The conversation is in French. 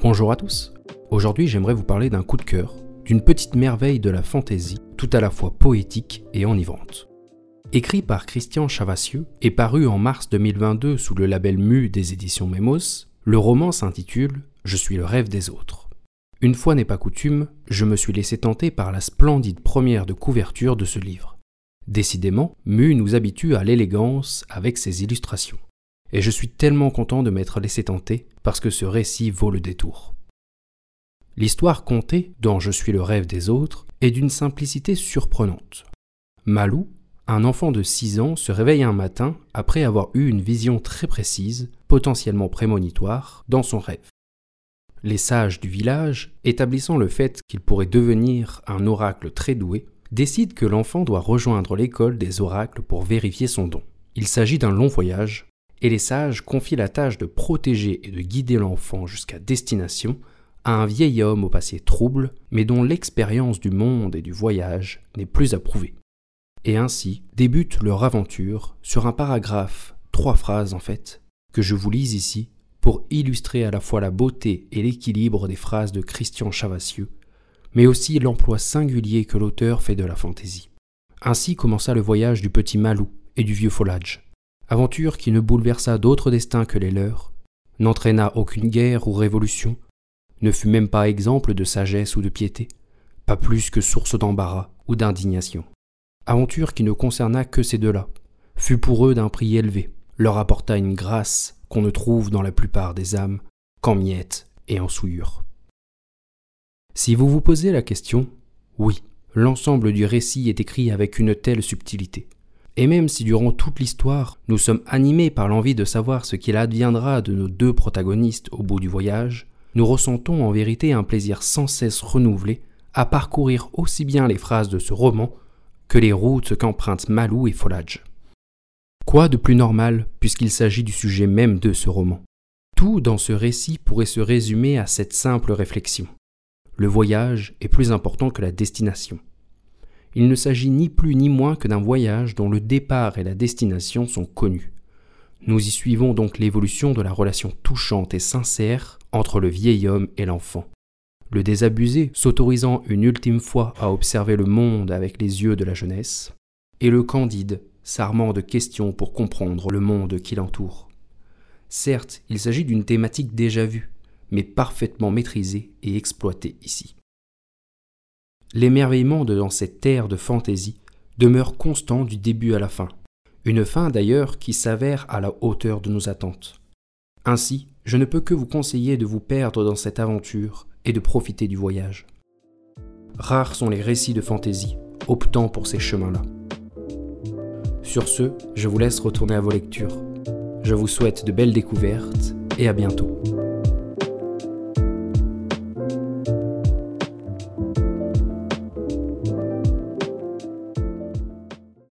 Bonjour à tous. Aujourd'hui, j'aimerais vous parler d'un coup de cœur, d'une petite merveille de la fantaisie, tout à la fois poétique et enivrante. Écrit par Christian Chavassieux et paru en mars 2022 sous le label Mu des éditions Memos, le roman s'intitule Je suis le rêve des autres. Une fois n'est pas coutume, je me suis laissé tenter par la splendide première de couverture de ce livre. Décidément, Mu nous habitue à l'élégance avec ses illustrations et je suis tellement content de m'être laissé tenter parce que ce récit vaut le détour. L'histoire contée, dont je suis le rêve des autres, est d'une simplicité surprenante. Malou, un enfant de 6 ans, se réveille un matin après avoir eu une vision très précise, potentiellement prémonitoire, dans son rêve. Les sages du village, établissant le fait qu'il pourrait devenir un oracle très doué, décident que l'enfant doit rejoindre l'école des oracles pour vérifier son don. Il s'agit d'un long voyage, et les sages confient la tâche de protéger et de guider l'enfant jusqu'à destination à un vieil homme au passé trouble, mais dont l'expérience du monde et du voyage n'est plus approuvée. Et ainsi débute leur aventure sur un paragraphe, trois phrases en fait, que je vous lise ici pour illustrer à la fois la beauté et l'équilibre des phrases de Christian Chavassieux, mais aussi l'emploi singulier que l'auteur fait de la fantaisie. Ainsi commença le voyage du petit Malou et du vieux Folage aventure qui ne bouleversa d'autres destins que les leurs, n'entraîna aucune guerre ou révolution, ne fut même pas exemple de sagesse ou de piété, pas plus que source d'embarras ou d'indignation. Aventure qui ne concerna que ces deux-là, fut pour eux d'un prix élevé, leur apporta une grâce qu'on ne trouve dans la plupart des âmes qu'en miettes et en souillures. Si vous vous posez la question, oui, l'ensemble du récit est écrit avec une telle subtilité. Et même si durant toute l'histoire, nous sommes animés par l'envie de savoir ce qu'il adviendra de nos deux protagonistes au bout du voyage, nous ressentons en vérité un plaisir sans cesse renouvelé à parcourir aussi bien les phrases de ce roman que les routes qu'empruntent Malou et Folage. Quoi de plus normal puisqu'il s'agit du sujet même de ce roman? Tout dans ce récit pourrait se résumer à cette simple réflexion. Le voyage est plus important que la destination il ne s'agit ni plus ni moins que d'un voyage dont le départ et la destination sont connus. Nous y suivons donc l'évolution de la relation touchante et sincère entre le vieil homme et l'enfant. Le désabusé s'autorisant une ultime fois à observer le monde avec les yeux de la jeunesse, et le candide s'armant de questions pour comprendre le monde qui l'entoure. Certes, il s'agit d'une thématique déjà vue, mais parfaitement maîtrisée et exploitée ici l'émerveillement dans cette terre de fantaisie demeure constant du début à la fin, une fin d'ailleurs qui s'avère à la hauteur de nos attentes. Ainsi, je ne peux que vous conseiller de vous perdre dans cette aventure et de profiter du voyage. Rares sont les récits de fantaisie optant pour ces chemins-là. Sur ce, je vous laisse retourner à vos lectures. Je vous souhaite de belles découvertes et à bientôt.